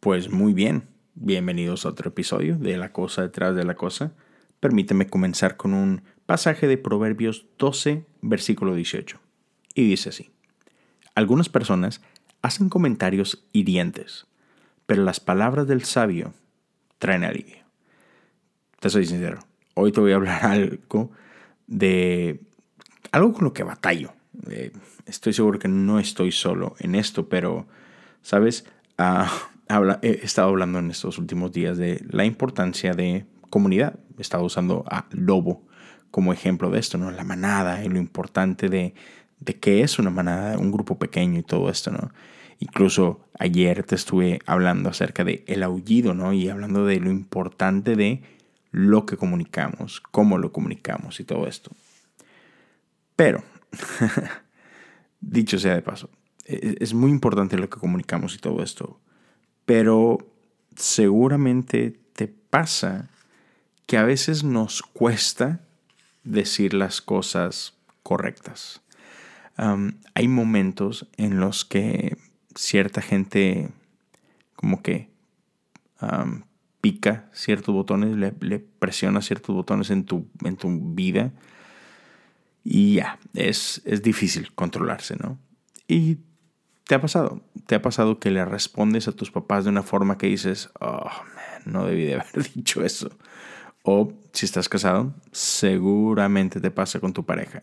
Pues muy bien, bienvenidos a otro episodio de La cosa detrás de la cosa. Permíteme comenzar con un pasaje de Proverbios 12, versículo 18. Y dice así, algunas personas hacen comentarios hirientes, pero las palabras del sabio traen alivio. Te soy sincero, hoy te voy a hablar algo de algo con lo que batallo. Eh, estoy seguro que no estoy solo en esto, pero, ¿sabes? He estado hablando en estos últimos días de la importancia de comunidad. He estado usando a Lobo como ejemplo de esto, ¿no? La manada y lo importante de, de qué es una manada, un grupo pequeño y todo esto, ¿no? Incluso ayer te estuve hablando acerca de el aullido, ¿no? Y hablando de lo importante de lo que comunicamos, cómo lo comunicamos y todo esto. Pero, dicho sea de paso, e-, es muy importante lo que comunicamos y todo esto pero seguramente te pasa que a veces nos cuesta decir las cosas correctas. hay momentos en los que cierta gente como que pica ciertos botones, le, presiona ciertos botones en tu, en tu vida y ya, es, es difícil controlarse, ¿no? Y ¿Te ha pasado? ¿Te ha pasado que le respondes a tus papás de una forma que dices, oh, no debí de haber dicho eso? O si estás casado, seguramente te pasa con tu pareja.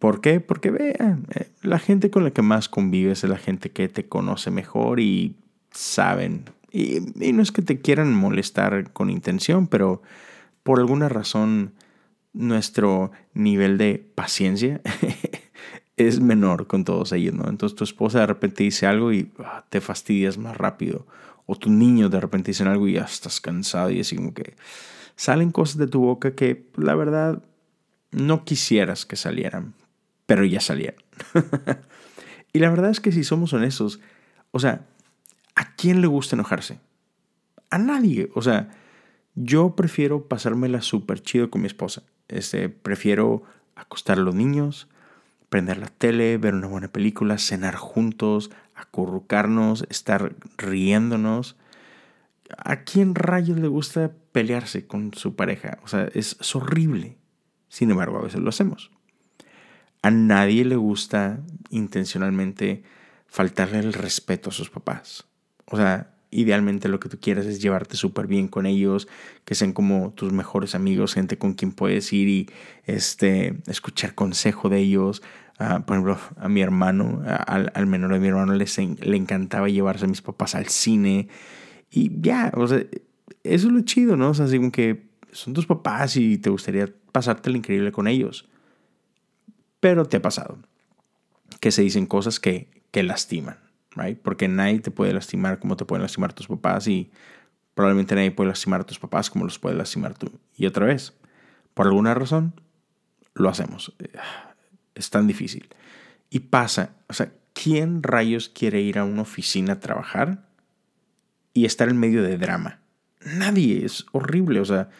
¿Por qué? Porque vea, eh, la gente con la que más convives es la gente que te conoce mejor y saben. Y no es que te quieran molestar con intención, pero por alguna razón nuestro nivel de paciencia es menor con todos ellos, ¿no? Entonces tu esposa de repente dice algo y ah, te fastidias más rápido. O tu niño de repente dice algo y ya estás cansado y así como que salen cosas de tu boca que la verdad no quisieras que salieran, pero ya salieron. y la verdad es que si somos honestos, o sea, ¿a quién le gusta enojarse? A nadie. O sea, yo prefiero pasármela súper chido con mi esposa. Este, prefiero acostar a los niños, prender la tele, ver una buena película, cenar juntos, acurrucarnos, estar riéndonos. ¿A quién rayos le gusta pelearse con su pareja? O sea, es, horrible. Sin embargo, a veces lo hacemos. A nadie le gusta intencionalmente faltarle el respeto a sus papás. O sea, idealmente lo que tú quieras es llevarte súper bien con ellos, que sean como tus mejores amigos, gente con quien puedes ir y este, escuchar consejo de ellos. Ah, por ejemplo, a mi hermano, al, menor de mi hermano, le encantaba llevarse a mis papás al cine. Y ya, o sea, eso es lo chido, ¿no? O sea, así como que son tus papás y te gustaría pasarte lo increíble con ellos. Pero te ha pasado que se dicen cosas que, que lastiman. Porque nadie te puede lastimar como te pueden lastimar tus papás y probablemente nadie puede lastimar a tus papás como los puede lastimar tú. Y otra vez, por alguna razón, lo hacemos. Es tan difícil. Y pasa, o sea, ¿quién rayos quiere ir a una oficina a trabajar y estar en medio de drama? Nadie, es horrible, o sea,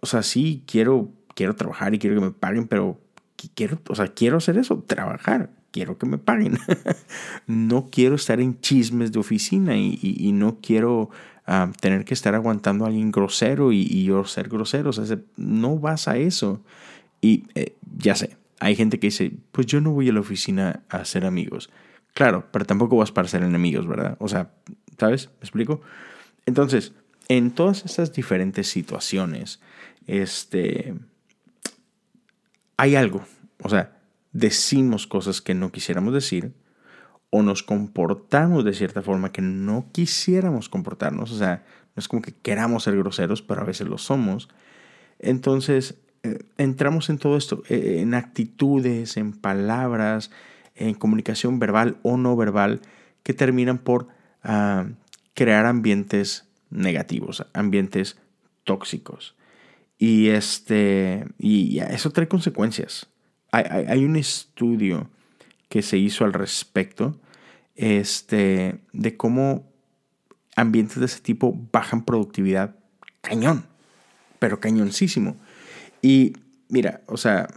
o sea, sí quiero quiero trabajar y quiero que me paguen, pero quiero, o sea, quiero hacer eso, trabajar quiero que me paguen. no quiero estar en chismes de oficina y, no quiero ah, tener que estar aguantando a alguien grosero y, yo ser grosero. O sea, no vas a eso. Y eh, ya sé, hay gente que dice, pues yo no voy a la oficina a hacer amigos. Claro, pero tampoco vas para ser enemigos, ¿verdad? O sea, ¿sabes? ¿Me explico? Entonces, en todas estas diferentes situaciones, este, hay algo. O sea, decimos cosas que no quisiéramos decir o nos comportamos de cierta forma que no quisiéramos comportarnos. O sea, no es como que queramos ser groseros, pero a veces lo somos. Entonces, eh, entramos en todo esto, eh, en actitudes, en palabras, en comunicación verbal o no verbal, que terminan por ah, crear ambientes negativos, ambientes tóxicos. Y, este, y eso trae consecuencias hay, un estudio que se hizo al respecto este, de cómo ambientes de ese tipo bajan productividad cañón, pero cañoncísimo. Y mira, o sea,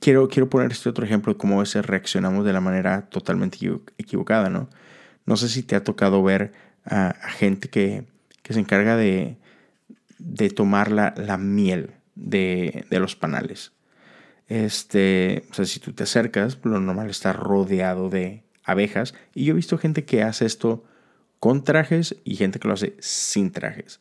quiero, quiero poner este otro ejemplo de cómo a veces reaccionamos de la manera totalmente equivocada, ¿no? No sé si te ha tocado ver a, gente que, se encarga de, de tomar la, miel de, los panales. Este, o sea, si tú te acercas, lo normal está rodeado de abejas. Y yo he visto gente que hace esto con trajes y gente que lo hace sin trajes.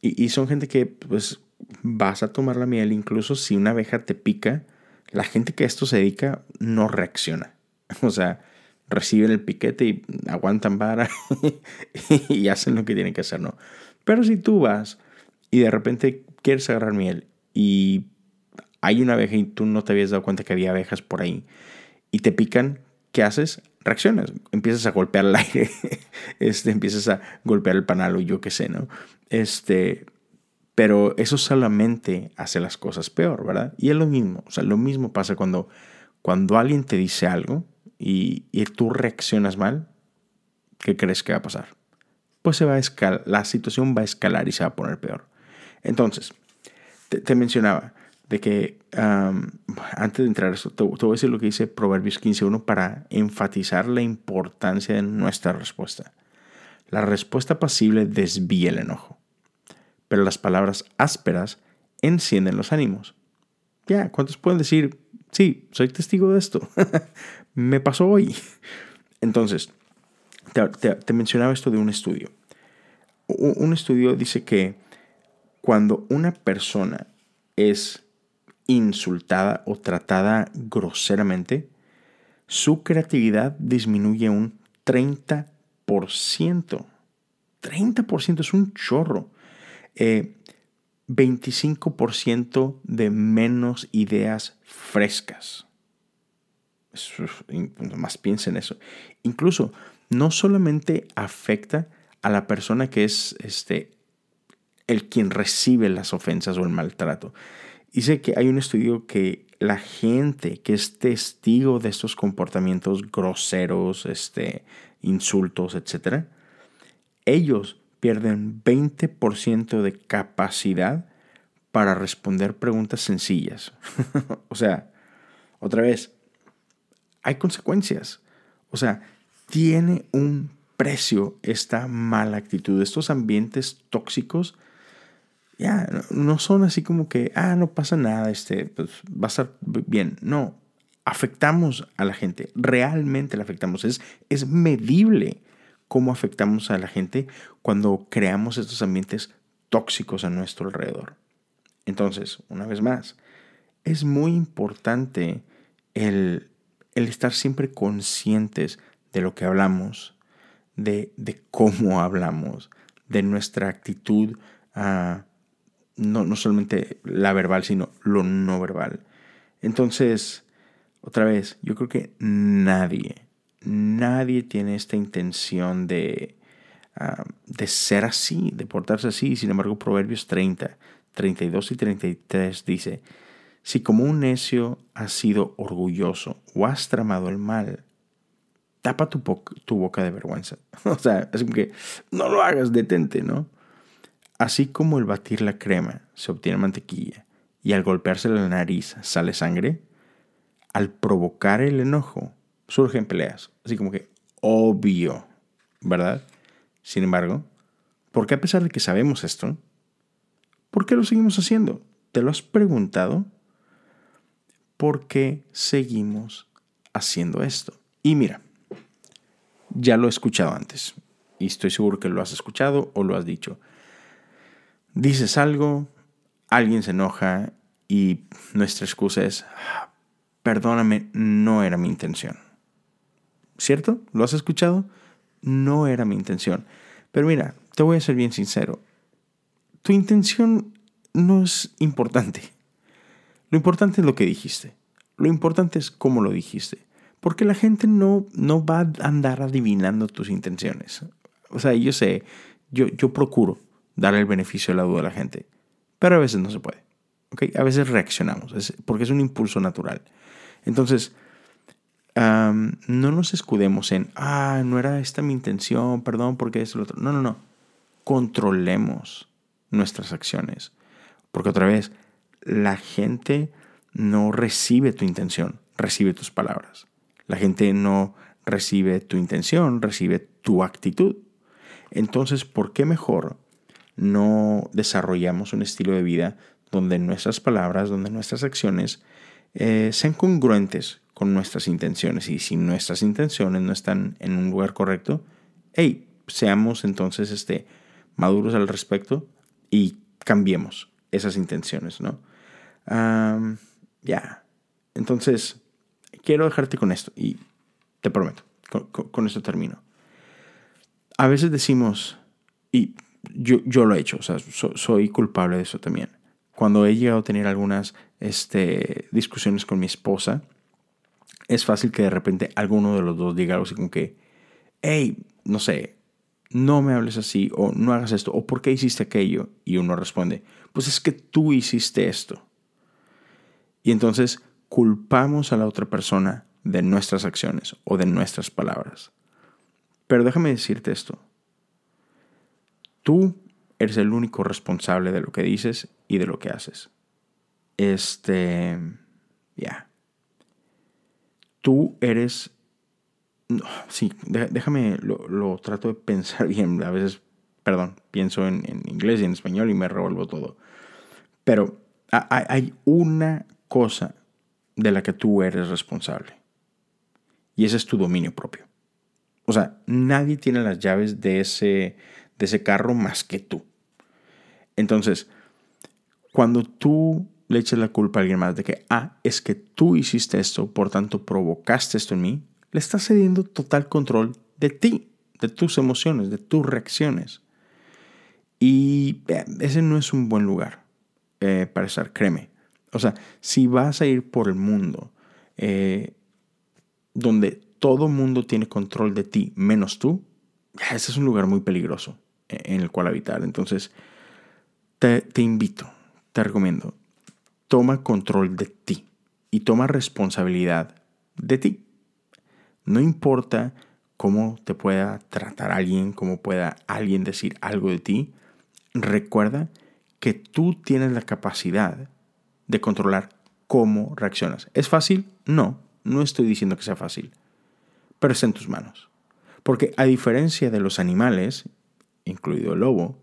Y, y son gente que, pues, vas a tomar la miel, incluso si una abeja te pica, la gente que a esto se dedica no reacciona. O sea, reciben el piquete y aguantan vara y hacen lo que tienen que hacer, ¿no? Pero si tú vas y de repente quieres agarrar miel y hay una abeja y tú no te habías dado cuenta que había abejas por ahí y te pican, ¿qué haces? Reaccionas, empiezas a golpear el aire, este, empiezas a golpear el panal o yo qué sé, ¿no? Este, pero eso solamente hace las cosas peor, ¿verdad? Y es lo mismo, o sea, lo mismo pasa cuando, cuando alguien te dice algo y, tú reaccionas mal, ¿qué crees que va a pasar? Pues se va a la situación va a escalar y se va a poner peor. Entonces, te, mencionaba de que antes de entrar a esto, te, voy a decir lo que dice Proverbios 15.1 para enfatizar la importancia de nuestra respuesta. La respuesta pasible desvía el enojo, pero las palabras ásperas encienden los ánimos. Ya, ¿cuántos pueden decir, sí, soy testigo de esto? me pasó hoy. Entonces, te, mencionaba esto de un estudio. Un, estudio dice que cuando una persona es insultada o tratada groseramente, su creatividad disminuye un 30%. 30% es un chorro. 25% eh, de menos ideas frescas más piensa en eso. Incluso no solamente afecta a la persona que es este, el quien recibe las ofensas o el maltrato. Dice que hay un estudio que la gente que es testigo de estos comportamientos groseros, este, insultos, etc., ellos pierden 20% de capacidad para responder preguntas sencillas. o sea, otra vez, hay consecuencias. O sea, tiene un precio esta mala actitud. Estos ambientes tóxicos ya no son así como que, ah, no pasa nada, este, pues va a estar bien. No, afectamos a la gente, realmente la afectamos. Es, es medible cómo afectamos a la gente cuando creamos estos ambientes tóxicos a nuestro alrededor. Entonces, una vez más, es muy importante el el estar siempre conscientes de lo que hablamos, de, cómo hablamos, de nuestra actitud, ah, no, no solamente la verbal, sino lo no verbal. Entonces, otra vez, yo creo que nadie, nadie tiene esta intención de, de ser así, de portarse así. Sin embargo, Proverbios 30, 32 y 33 dice, si como un necio has sido orgulloso o has tramado el mal, tapa tu, tu boca de vergüenza. o sea, es como que no lo hagas, detente, ¿no? Así como el batir la crema se obtiene mantequilla y al golpearse la nariz sale sangre, al provocar el enojo surgen peleas. Así como que obvio, ¿verdad? Sin embargo, ¿por qué a pesar de que sabemos esto, por qué lo seguimos haciendo? ¿Te lo has preguntado? por qué seguimos haciendo esto. Y mira, ya lo he escuchado antes y estoy seguro que lo has escuchado o lo has dicho. Dices algo, alguien se enoja y nuestra excusa es, perdóname, no era mi intención. ¿Cierto? ¿Lo has escuchado? No era mi intención. Pero mira, te voy a ser bien sincero. Tu intención no es importante. Lo importante es lo que dijiste. Lo importante es cómo lo dijiste. Porque la gente no, no va a andar adivinando tus intenciones. O sea, yo sé, yo, yo procuro dar el beneficio de la duda a la gente. Pero a veces no se puede. A veces reaccionamos. porque es un impulso natural. Entonces, no nos escudemos en, ah, no era esta mi intención, perdón, porque es lo otro. No, no, no. Controlemos nuestras acciones. Porque otra vez, la gente no recibe tu intención, recibe tus palabras. La gente no recibe tu intención, recibe tu actitud. Entonces, ¿por qué mejor no desarrollamos un estilo de vida donde nuestras palabras, donde nuestras acciones eh, sean congruentes con nuestras intenciones? Y si nuestras intenciones no están en un lugar correcto, hey, seamos entonces este, maduros al respecto y cambiemos esas intenciones, ¿no? ya. Entonces, quiero dejarte con esto y te prometo, con, esto termino. A veces decimos, y yo, yo lo he hecho, o sea, soy culpable de eso también. Cuando he llegado a tener algunas este, discusiones con mi esposa, es fácil que de repente alguno de los dos diga algo así como que, hey, no sé, no me hables así, o no hagas esto, o por qué hiciste aquello. Y uno responde, pues es que tú hiciste esto. Y entonces culpamos a la otra persona de nuestras acciones o de nuestras palabras. Pero déjame decirte esto. Tú eres el único responsable de lo que dices y de lo que haces. Este, ya. Tú eres no, sí, déjame, lo, trato de pensar bien. A veces, perdón, pienso en, inglés y en español y me revuelvo todo. Pero hay una cosa de la que tú eres responsable. Y ese es tu dominio propio. O sea, nadie tiene las llaves de ese, de ese carro más que tú. Entonces, cuando tú le eches la culpa a alguien más de que, ah, es que tú hiciste esto, por tanto provocaste esto en mí, le estás cediendo total control de ti, de tus emociones, de tus reacciones. Y eh, ese no es un buen lugar eh, para estar, créeme. O sea, si vas a ir por el mundo eh, donde todo mundo tiene control de ti menos tú, ese es un lugar muy peligroso en el cual habitar. Entonces, te, te invito, te recomiendo, toma control de ti y toma responsabilidad de ti. No importa cómo te pueda tratar alguien, cómo pueda alguien decir algo de ti, recuerda que tú tienes la capacidad de controlar cómo reaccionas. ¿Es fácil? No, no estoy diciendo que sea fácil, pero está en tus manos. Porque a diferencia de los animales, incluido el lobo,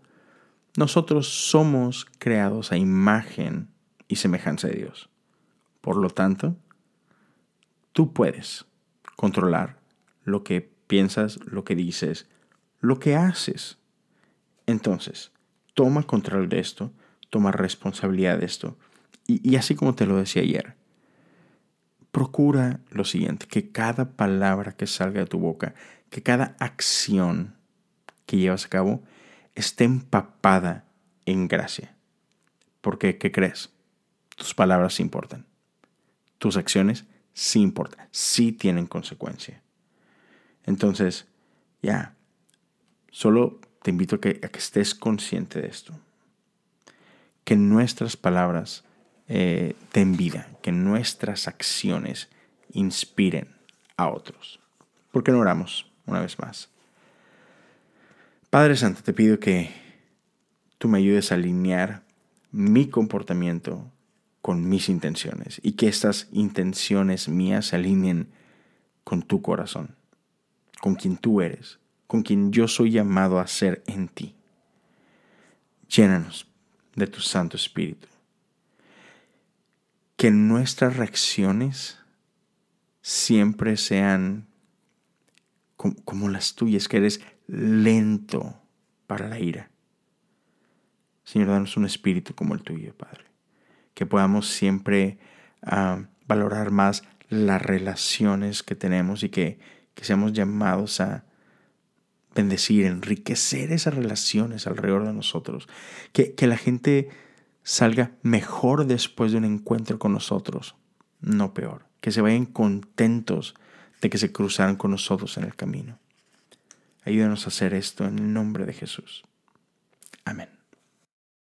nosotros somos creados a imagen y semejanza de Dios. Por lo tanto, tú puedes controlar lo que piensas, lo que dices, lo que haces. Entonces, toma control de esto, toma responsabilidad de esto. Y, así como te lo decía ayer, procura lo siguiente, que cada palabra que salga de tu boca, que cada acción que llevas a cabo esté empapada en gracia. Porque, ¿qué crees? Tus palabras importan. Tus acciones sí importa, sí tienen consecuencia. Entonces, ya, solo te invito a que, a que, estés consciente de esto. Que nuestras palabras eh, den vida, que nuestras acciones inspiren a otros. ¿Por qué no oramos una vez más? Padre Santo, te pido que tú me ayudes a alinear mi comportamiento con mis intenciones y que estas intenciones mías se alineen con tu corazón, con quien tú eres, con quien yo soy llamado a ser en ti. Llénanos de tu Santo Espíritu. Que nuestras reacciones siempre sean como, las tuyas, que eres lento para la ira. Señor, danos un espíritu como el tuyo, Padre que podamos siempre ah, valorar más las relaciones que tenemos y que, seamos llamados a bendecir, enriquecer esas relaciones alrededor de nosotros. Que, que la gente salga mejor después de un encuentro con nosotros, no peor. Que se vayan contentos de que se cruzaron con nosotros en el camino. Ayúdanos a hacer esto en el nombre de Jesús. Amén.